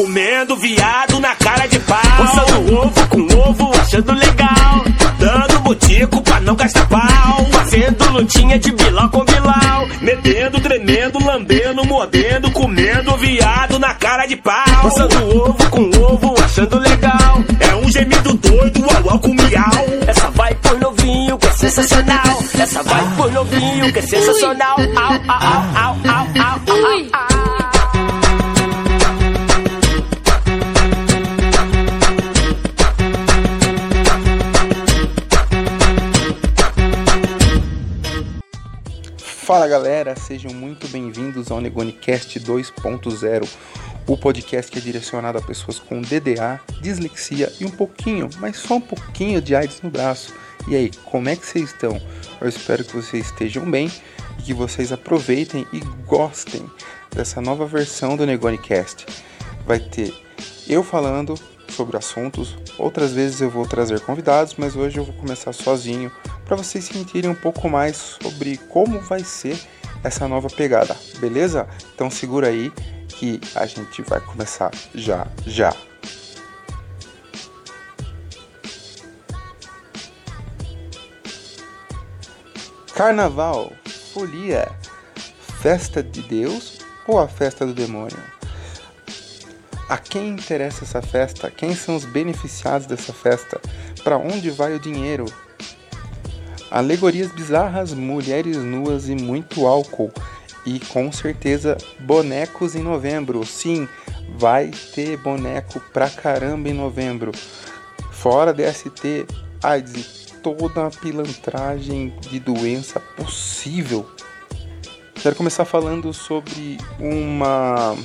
Comendo viado na cara de pau. Usando ovo com ovo, achando legal. Dando botico pra não gastar pau. Fazendo lutinha de bilão com bilão. Metendo, tremendo, lambendo, mordendo. Comendo viado na cara de pau. Usando ovo com ovo, achando legal. É um gemido doido, au au com miau. Essa vai por novinho que é sensacional. Essa vai por novinho que é sensacional. Au, au, au, au, au, au, au, au. Fala galera, sejam muito bem-vindos ao NegoniCast 2.0, o podcast que é direcionado a pessoas com DDA, dislexia e um pouquinho, mas só um pouquinho de AIDS no braço. E aí, como é que vocês estão? Eu espero que vocês estejam bem e que vocês aproveitem e gostem dessa nova versão do NegoniCast. Vai ter eu falando sobre assuntos, outras vezes eu vou trazer convidados, mas hoje eu vou começar sozinho para vocês sentirem um pouco mais sobre como vai ser essa nova pegada, beleza? Então segura aí que a gente vai começar já já. Carnaval, folia, festa de Deus ou a festa do demônio? A quem interessa essa festa? Quem são os beneficiados dessa festa? Para onde vai o dinheiro? Alegorias bizarras, mulheres nuas e muito álcool. E com certeza bonecos em novembro. Sim, vai ter boneco pra caramba em novembro. Fora DST, AIDS e toda a pilantragem de doença possível. Quero começar falando sobre uma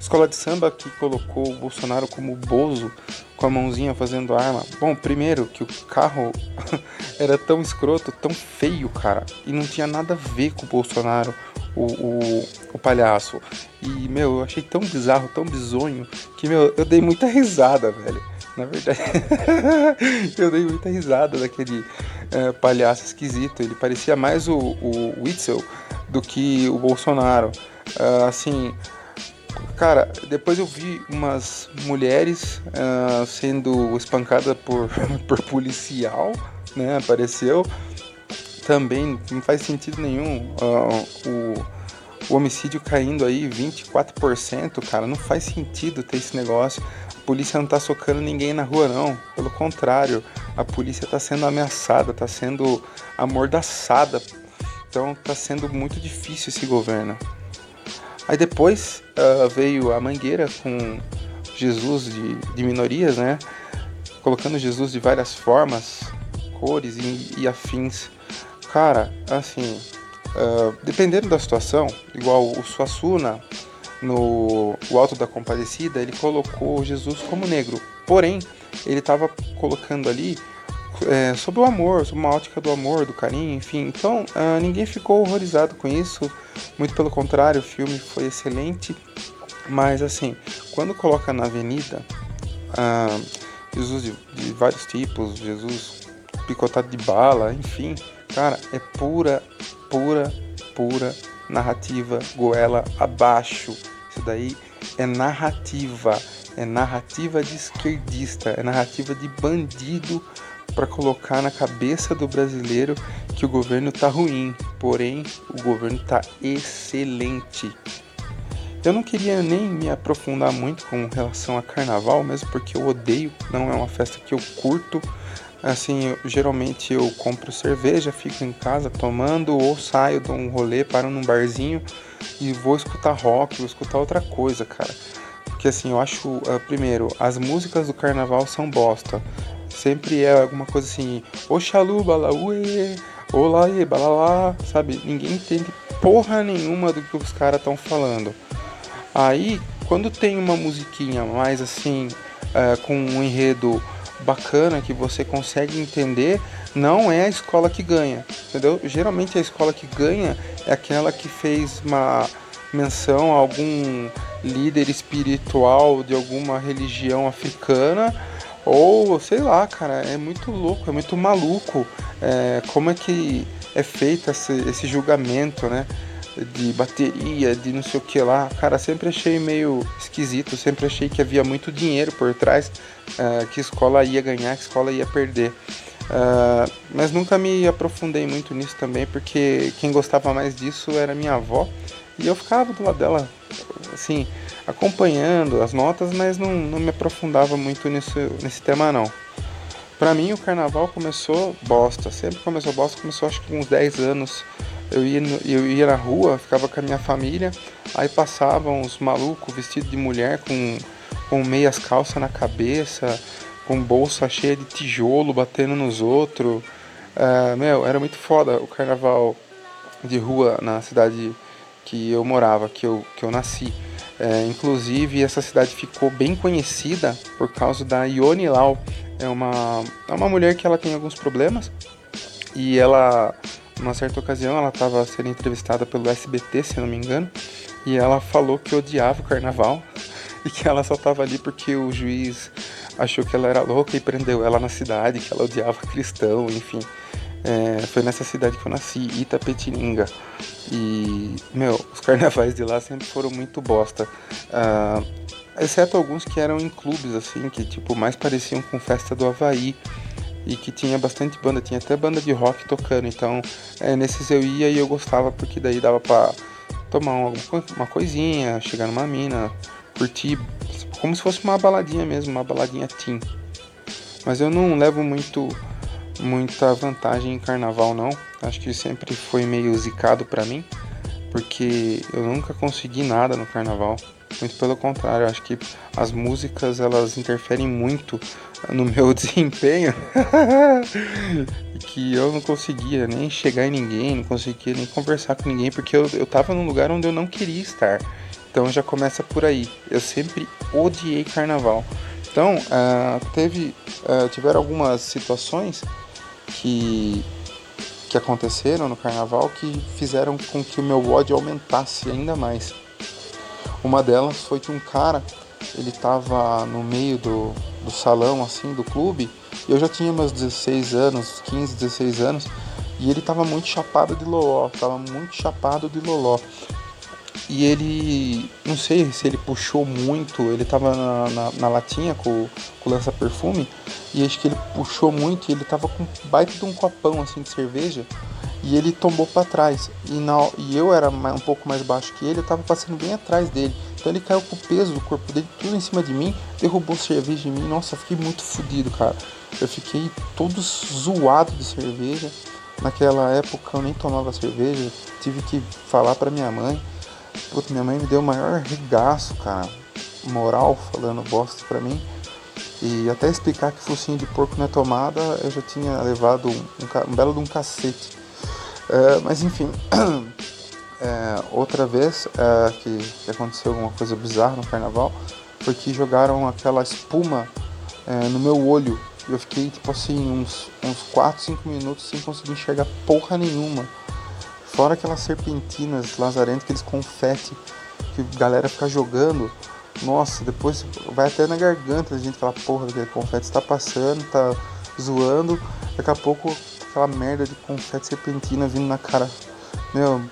escola de samba que colocou o Bolsonaro como Bozo com a mãozinha fazendo arma. Bom, primeiro que o carro era tão escroto, tão feio, cara, e não tinha nada a ver com o Bolsonaro, o, o, o palhaço. E, meu, eu achei tão bizarro, tão bizonho, que, meu, eu dei muita risada, velho. Na verdade, eu dei muita risada daquele é, palhaço esquisito. Ele parecia mais o, o Witzel do que o Bolsonaro. Uh, assim, Cara, depois eu vi umas mulheres uh, sendo espancadas por, por policial, né? Apareceu. Também não faz sentido nenhum uh, o, o homicídio caindo aí 24%, cara. Não faz sentido ter esse negócio. A polícia não tá socando ninguém na rua, não. Pelo contrário, a polícia tá sendo ameaçada, tá sendo amordaçada. Então tá sendo muito difícil esse governo. Aí depois uh, veio a Mangueira com Jesus de, de, minorias, né? Colocando Jesus de várias formas, cores e, e afins. Cara, assim, uh, dependendo da situação, igual o Suassuna no o Alto da Compadecida, ele colocou Jesus como negro. Porém, ele estava colocando ali é, sobre o amor, sobre uma ótica do amor, do carinho, enfim. Então, uh, ninguém ficou horrorizado com isso. Muito pelo contrário, o filme foi excelente. Mas, assim, quando coloca na avenida uh, Jesus de, de, vários tipos, Jesus picotado de bala, enfim, cara, é pura, pura, pura narrativa goela abaixo. Isso daí é narrativa. É narrativa de esquerdista, é narrativa de bandido para colocar na cabeça do brasileiro que o governo tá ruim, porém o governo tá excelente. Eu não queria nem me aprofundar muito com relação a carnaval, mesmo porque eu odeio, não é uma festa que eu curto. Assim, eu, geralmente eu compro cerveja, fico em casa tomando ou saio de um rolê, paro num barzinho e vou escutar rock, vou escutar outra coisa, cara. Porque assim, eu acho, uh, primeiro, as músicas do carnaval são bosta sempre é alguma coisa assim, oxalu, balauê, olaê, balalá, sabe? Ninguém entende porra nenhuma do que os caras estão falando. Aí, quando tem uma musiquinha mais assim, é, com um enredo bacana que você consegue entender, não é a escola que ganha, entendeu? Geralmente a escola que ganha é aquela que fez uma menção a algum líder espiritual de alguma religião africana ou, sei lá, cara, é muito louco, é muito maluco é, como é que é feito esse, esse julgamento, né? de bateria, de não sei o que lá. Cara, sempre achei meio esquisito, sempre achei que havia muito dinheiro por trás, uh, que escola ia ganhar, que escola ia perder. Uh, mas nunca me aprofundei muito nisso também, porque quem gostava mais disso era minha avó. E eu ficava do lado dela, assim, acompanhando as notas, mas não, não me aprofundava muito nisso, nesse tema não. Pra mim o carnaval começou bosta, sempre começou bosta, começou acho que com uns 10 anos. Eu ia, eu ia na rua, ficava com a minha família, aí passavam uns malucos vestidos de mulher com, com meias calças na cabeça, com bolsa cheia de tijolo batendo nos outros. Uh, meu, era muito foda o carnaval de rua na cidade que eu morava, que eu, que eu nasci. É, inclusive, essa cidade ficou bem conhecida por causa da Ione Lau. É uma, é uma mulher que ela tem alguns problemas e ela, numa certa ocasião, ela estava sendo entrevistada pelo SBT, se não me engano, e ela falou que odiava o carnaval e que ela só estava ali porque o juiz achou que ela era louca e prendeu ela na cidade, que ela odiava cristão, enfim. É, foi nessa cidade que eu nasci, Itapetininga. E, meu, os carnavais de lá sempre foram muito bosta. Uh, exceto alguns que eram em clubes, assim, que tipo, mais pareciam com festa do Havaí. E que tinha bastante banda, tinha até banda de rock tocando. Então, é, nesses eu ia e eu gostava, porque daí dava pra tomar uma, uma coisinha, chegar numa mina, curtir, como se fosse uma baladinha mesmo, uma baladinha teen. Mas eu não levo muito muita vantagem em carnaval não. Acho que sempre foi meio zicado para mim, porque eu nunca consegui nada no carnaval. Muito pelo contrário, acho que as músicas elas interferem muito no meu desempenho. que eu não conseguia nem chegar em ninguém, não conseguia nem conversar com ninguém, porque eu, eu tava num lugar onde eu não queria estar. Então já começa por aí. Eu sempre odiei carnaval. Então, uh, teve, uh, tiveram algumas situações que, que aconteceram no carnaval que fizeram com que o meu ódio aumentasse ainda mais. Uma delas foi que um cara, ele tava no meio do, do salão, assim, do clube, e eu já tinha meus 16 anos, 15, 16 anos, e ele tava muito chapado de loló, tava muito chapado de loló. E ele, não sei se ele puxou muito, ele tava na, na, na latinha com, com o lança-perfume, e acho que ele puxou muito e ele tava com baita de um copão assim de cerveja, e ele tombou para trás. E, na, e eu era um pouco mais baixo que ele, eu tava passando bem atrás dele. Então ele caiu com o peso do corpo dele tudo em cima de mim, derrubou cerveja em mim. Nossa, eu fiquei muito fodido, cara. Eu fiquei todo zoado de cerveja. Naquela época eu nem tomava cerveja, tive que falar para minha mãe. Puta, minha mãe me deu o maior regaço, cara. Moral falando bosta pra mim. E até explicar que focinho de porco não é tomada, eu já tinha levado um, um, um belo de um cacete. É, mas enfim, é, outra vez é, que, que, aconteceu alguma coisa bizarra no carnaval foi que jogaram aquela espuma é, no meu olho. E eu fiquei tipo assim, uns, uns 4, 5 minutos sem conseguir enxergar porra nenhuma. Fora aquelas serpentinas lazarentas, aqueles confete que a galera fica jogando. Nossa, depois vai até na garganta a gente fala, porra, aquele confete está passando, tá zoando. Daqui a pouco aquela merda de confete serpentina vindo na cara. Meu,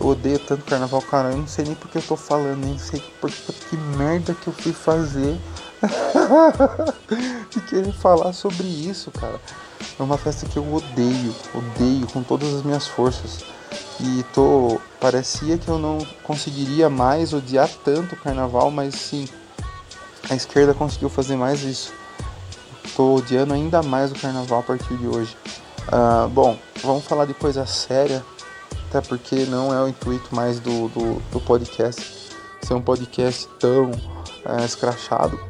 eu odeio tanto carnaval, cara. Eu não sei nem porque eu tô falando, nem sei por, que merda que eu fui fazer. e querer falar sobre isso, cara. É uma festa que eu odeio, odeio com todas as minhas forças. E tô. Parecia que eu não conseguiria mais odiar tanto o carnaval, mas sim, a esquerda conseguiu fazer mais isso. Tô odiando ainda mais o carnaval a partir de hoje. Uh, bom, vamos falar de coisa séria, até porque não é o intuito mais do, do, do podcast ser um podcast tão uh, escrachado.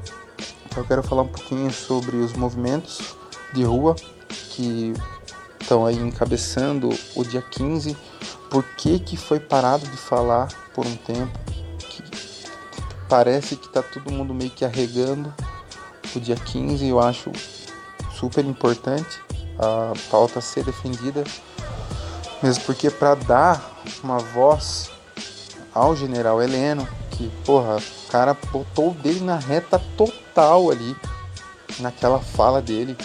Então eu quero falar um pouquinho sobre os movimentos de rua que estão aí encabeçando o dia 15 por que, que foi parado de falar por um tempo. Que parece que tá todo mundo meio que arregando o dia 15, eu acho super importante a pauta ser defendida, mesmo porque para dar uma voz ao general Heleno, que porra, o cara botou dele na reta total ali, naquela fala dele.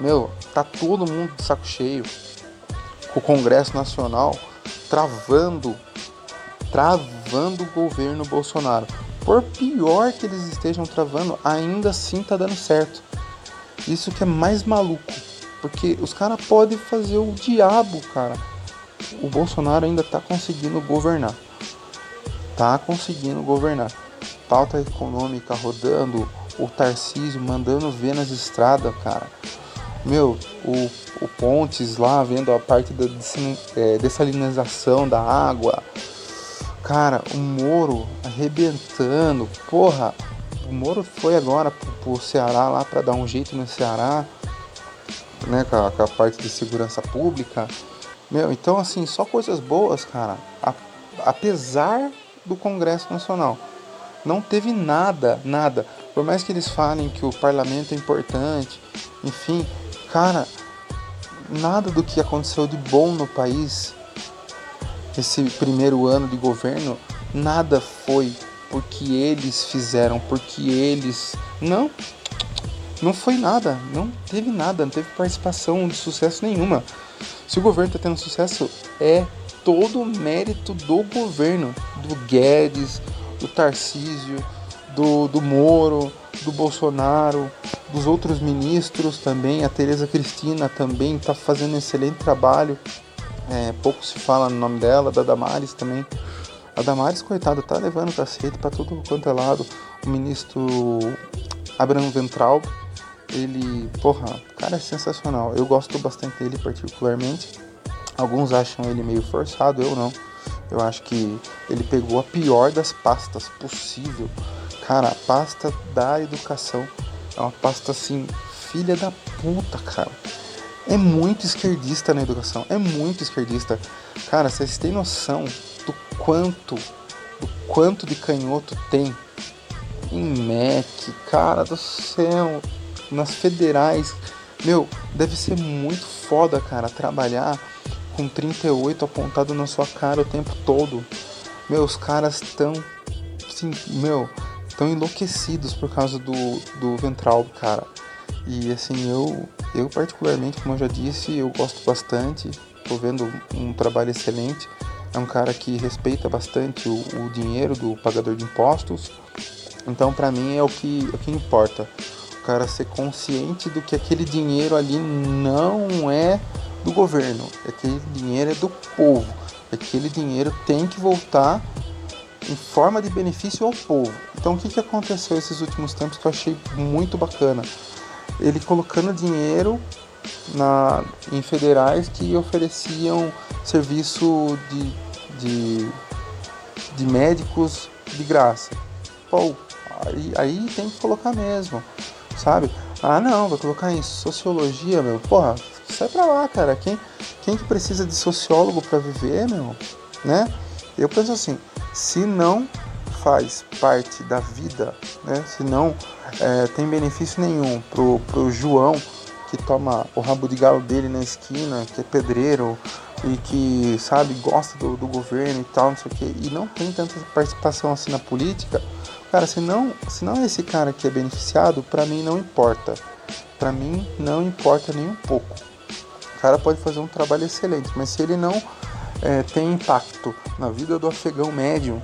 Meu, tá todo mundo de saco cheio. O Congresso Nacional travando travando o governo Bolsonaro. Por pior que eles estejam travando, ainda assim tá dando certo. Isso que é mais maluco. Porque os caras podem fazer o diabo, cara. O Bolsonaro ainda tá conseguindo governar. Tá conseguindo governar. Pauta econômica rodando, o Tarcísio mandando ver nas estradas, cara. Meu, o, o Pontes lá vendo a parte da é, dessalinização da água. Cara, o Moro arrebentando. Porra, o Moro foi agora pro, pro Ceará lá para dar um jeito no Ceará, né? Com a, com a, parte de segurança pública. Meu, então assim, só coisas boas, cara. A, apesar do Congresso Nacional. Não teve nada, nada. Por mais que eles falem que o parlamento é importante, enfim, cara, nada do que aconteceu de bom no país esse primeiro ano de governo, nada foi porque eles fizeram, porque eles. Não, não foi nada, não teve nada, não teve participação de sucesso nenhuma. Se o governo está tendo sucesso, é todo o mérito do governo, do Guedes, do Tarcísio, do, do Moro, do Bolsonaro, dos outros ministros também. A Tereza Cristina também está fazendo um excelente trabalho. É, pouco se fala no nome dela, da Damares também. A Damares, coitada, tá levando cacete para tudo quanto é lado. O ministro Abraham Ventral, ele, porra, cara é sensacional. Eu gosto bastante dele particularmente. Alguns acham ele meio forçado, eu não. Eu acho que ele pegou a pior das pastas possível. Cara, a pasta da educação é uma pasta assim, filha da puta, cara. É muito esquerdista na educação, é muito esquerdista. Cara, vocês têm noção do quanto, do quanto de canhoto tem em MEC, cara do céu, nas federais. Meu, deve ser muito foda, cara, trabalhar com 38 apontado na sua cara o tempo todo. Meus caras tão assim, meu, tão enlouquecidos por causa do, do ventral, cara. E assim, eu, eu particularmente, como eu já disse, eu gosto bastante. Tô vendo um trabalho excelente. É um cara que respeita bastante o, o dinheiro do pagador de impostos. Então, para mim, é o que, é o que importa. O cara ser consciente do que aquele dinheiro ali não é do governo, aquele dinheiro é do povo. Aquele dinheiro tem que voltar em forma de benefício ao povo. Então o que, que aconteceu esses últimos tempos que eu achei muito bacana? Ele colocando dinheiro na, em federais que ofereciam serviço de, de, de médicos de graça. Pô, aí, aí tem que colocar mesmo, sabe? Ah não, vai colocar em sociologia, meu. Porra, sai pra lá, cara. Quem, quem que precisa de sociólogo para viver, meu? Né? Eu penso assim, se não faz parte da vida, né? Se não é, tem benefício nenhum pro, pro João que toma o rabo de galo dele na esquina, que é pedreiro e que, sabe, gosta do, do governo e tal, não sei o que, e não tem tanta participação assim na política, cara, se não, se não é esse cara que é beneficiado, para mim não importa. Para mim não importa nem um pouco cara pode fazer um trabalho excelente, mas se ele não é, tem impacto na vida do afegão médio,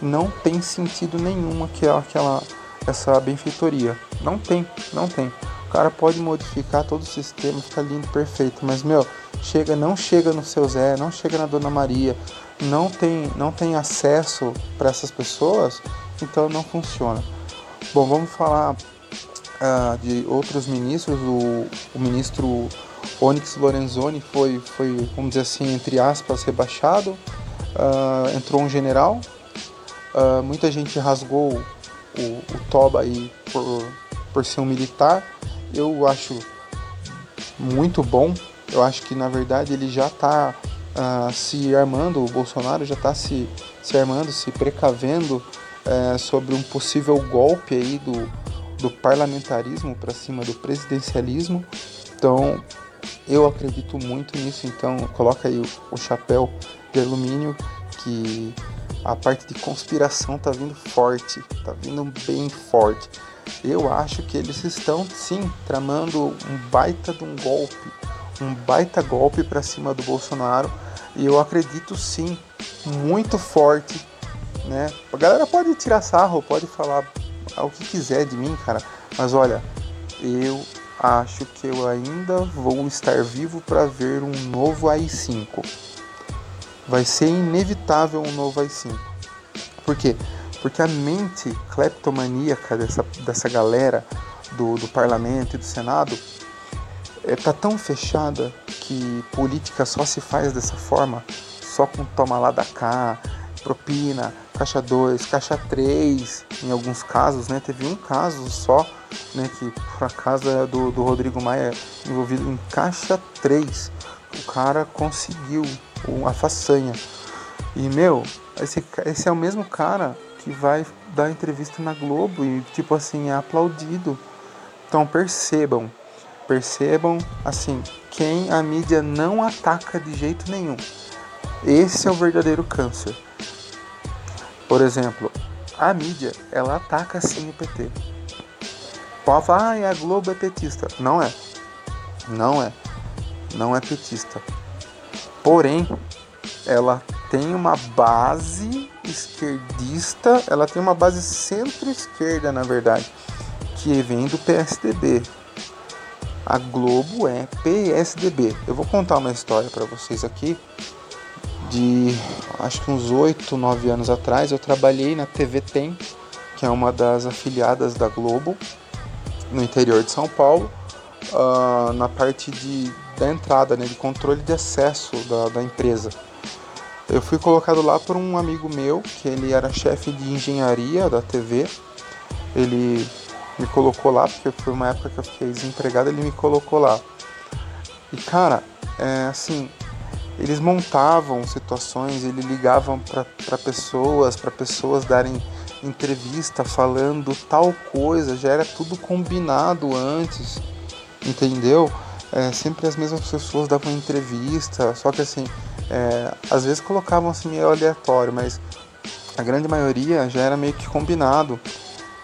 não tem sentido nenhum aquela, aquela essa benfeitoria. Não tem, não tem. O cara pode modificar todo o sistema, ficar lindo, perfeito, mas meu, chega, não chega no seu Zé, não chega na Dona Maria, não tem, não tem acesso para essas pessoas, então não funciona. Bom, vamos falar uh, de outros ministros. O, o ministro Onyx Lorenzoni foi, foi, vamos dizer assim, entre aspas, rebaixado. Uh, entrou um general. Uh, muita gente rasgou o, o Toba aí por, por ser um militar. Eu acho muito bom. Eu acho que na verdade ele já está uh, se armando, o Bolsonaro já está se, se armando, se precavendo uh, sobre um possível golpe aí do, do parlamentarismo para cima do presidencialismo. Então eu acredito muito nisso, então coloca aí o, o chapéu de alumínio que a parte de conspiração tá vindo forte, tá vindo bem forte. Eu acho que eles estão sim tramando um baita de um golpe, um baita golpe para cima do Bolsonaro e eu acredito sim, muito forte, né? A galera pode tirar sarro, pode falar o que quiser de mim, cara, mas olha, eu acho que eu ainda vou estar vivo para ver um novo AI-5. Vai ser inevitável um novo AI-5. Por quê? Porque a mente cleptomaníaca dessa, dessa galera do, do parlamento e do senado é, tá tão fechada que política só se faz dessa forma, só com toma lá da cá, propina, caixa 2, caixa 3, em alguns casos, né? Teve um caso só, né, que por acaso é do, do Rodrigo Maia envolvido em caixa 3. O cara conseguiu a façanha. E meu, esse, esse é o mesmo cara que vai dar entrevista na Globo e tipo assim, é aplaudido. Então percebam, percebam assim, quem a mídia não ataca de jeito nenhum. Esse é o verdadeiro câncer. Por exemplo, a mídia, ela ataca sim o PT. Pode falar, ah, a Globo é petista. Não é. Não é. Não é petista. Porém, ela tem uma base esquerdista, ela tem uma base centro-esquerda, na verdade, que vem do PSDB. A Globo é PSDB. Eu vou contar uma história para vocês aqui de acho que uns 8, 9 anos atrás, eu trabalhei na TV Tem, que é uma das afiliadas da Globo, no interior de São Paulo, uh, na parte de, da entrada, né, de controle de acesso da, da empresa. Eu fui colocado lá por um amigo meu, que ele era chefe de engenharia da TV. Ele me colocou lá, porque foi uma época que eu fiquei desempregado, ele me colocou lá. E cara, é, assim, eles montavam situações, eles ligavam para pessoas, para pessoas darem entrevista falando tal coisa, já era tudo combinado antes, entendeu? É, sempre as mesmas pessoas davam entrevista, só que assim, é, às vezes colocavam assim meio aleatório, mas a grande maioria já era meio que combinado.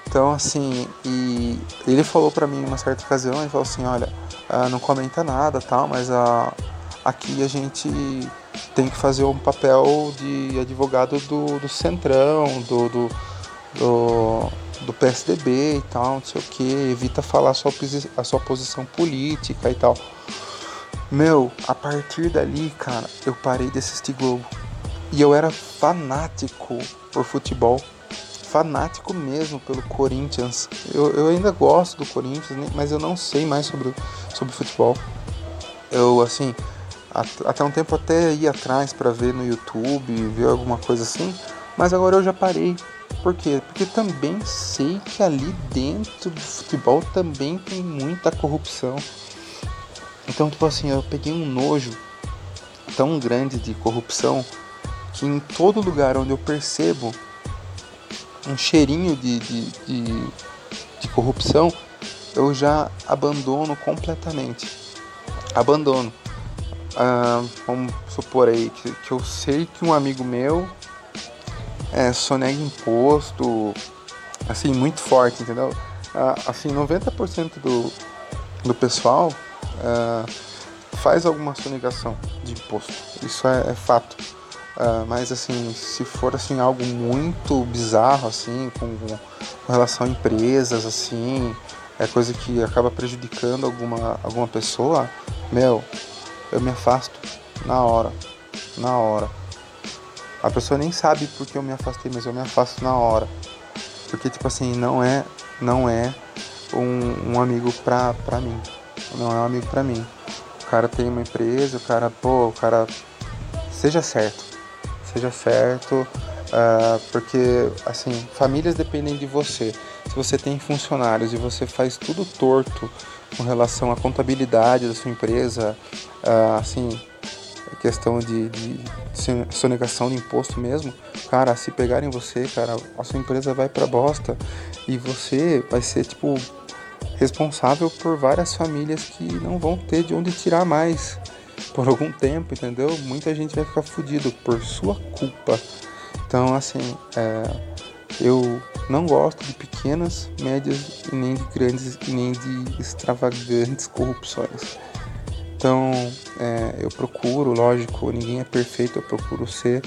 Então assim, e ele falou para mim uma certa ocasião, ele falou assim, olha, ah, não comenta nada tal, mas a aqui a gente tem que fazer um papel de advogado do, do Centrão, do, do, do, do PSDB e tal, não sei o que, evita falar a sua, a sua posição política e tal. Meu, a partir dali, cara, eu parei de assistir Globo. E eu era fanático por futebol. Fanático mesmo pelo Corinthians. Eu, eu ainda gosto do Corinthians, mas eu não sei mais sobre, sobre futebol. Eu, assim, até um tempo até ia atrás para ver no YouTube, ver alguma coisa assim, mas agora eu já parei. Por quê? Porque também sei que ali dentro do futebol também tem muita corrupção. Então, tipo assim, eu peguei um nojo tão grande de corrupção que em todo lugar onde eu percebo um cheirinho de, de, de, de corrupção, eu já abandono completamente. Abandono. Ah, vamos supor aí que, que, eu sei que um amigo meu é, sonega imposto, assim, muito forte, entendeu? Ah, assim, 90% do, do pessoal ah, faz alguma sonegação de imposto, isso é, é fato. Uh, mas assim, se for assim algo muito bizarro assim, com, com, relação a empresas assim, é coisa que acaba prejudicando alguma, alguma pessoa, meu, eu me afasto na hora. Na hora. A pessoa nem sabe porque eu me afastei, mas eu me afasto na hora. Porque, tipo assim, não é, não é um, um amigo pra, pra mim. Não é um amigo pra mim. O cara tem uma empresa, o cara, pô, o cara. Seja certo. Seja certo. Uh, porque, assim, famílias dependem de você. Se você tem funcionários e você faz tudo torto com relação à contabilidade da sua empresa, uh, assim, questão de, de, de sonegação de imposto mesmo, cara, se pegarem você, cara, a sua empresa vai pra bosta e você vai ser, tipo, responsável por várias famílias que não vão ter de onde tirar mais por algum tempo, entendeu? Muita gente vai ficar fudido por sua culpa. Então, assim, é, eu não gosto de pequenas, médias e nem de grandes e nem de extravagantes corrupções. Então é, eu procuro, lógico, ninguém é perfeito, eu procuro ser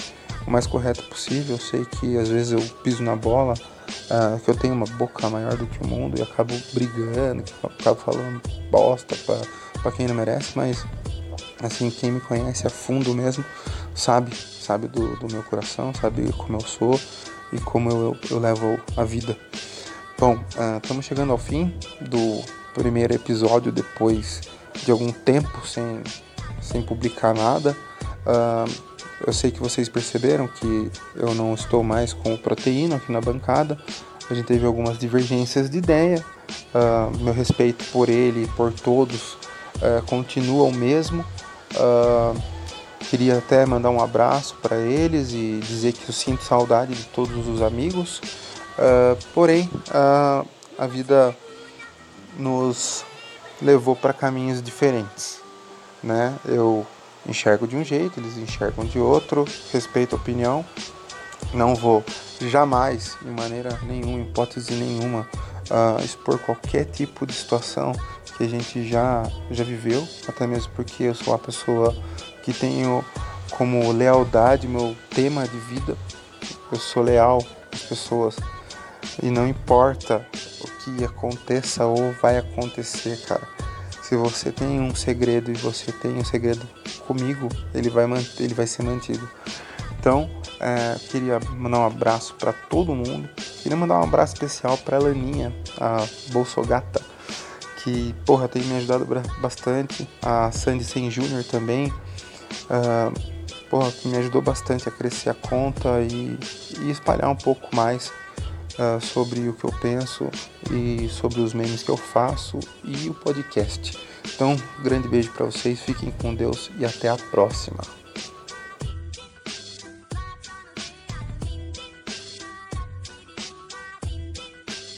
o mais correto possível. Eu sei que às vezes eu piso na bola, uh, que eu tenho uma boca maior do que o mundo e acabo brigando, acabo falando bosta para quem não merece, mas assim, quem me conhece a fundo mesmo sabe, sabe do, do meu coração, sabe como eu sou e como eu, eu, eu levo a vida. Bom, estamos uh, chegando ao fim do primeiro episódio depois de algum tempo sem, sem publicar nada. Uh, eu sei que vocês perceberam que eu não estou mais com o proteína aqui na bancada. A gente teve algumas divergências de ideia. Uh, meu respeito por ele e por todos uh, continua o mesmo. Uh, queria até mandar um abraço para eles e dizer que eu sinto saudade de todos os amigos. porém, a vida nos levou para caminhos diferentes, né? Eu enxergo de um jeito, eles enxergam de outro, respeito a opinião. Não vou jamais, de maneira nenhuma, hipótese nenhuma, uh, expor qualquer tipo de situação que a gente já, já viveu, até mesmo porque eu sou uma pessoa que tenho como lealdade meu tema de vida. Eu sou leal às pessoas e não importa o que aconteça ou vai acontecer, cara. Se você tem um segredo e você tem um segredo comigo, ele vai, manter, ele vai ser mantido. Então, é, queria mandar um abraço para todo mundo. Queria mandar um abraço especial para Laninha, a Bolsogata, que porra tem me ajudado bastante. A Sandy Sen Jr. também, uh, porra, que me ajudou bastante a crescer a conta e, e espalhar um pouco mais uh, sobre o que eu penso e sobre os memes que eu faço e o podcast. Então, grande beijo para vocês, fiquem com Deus e até a próxima.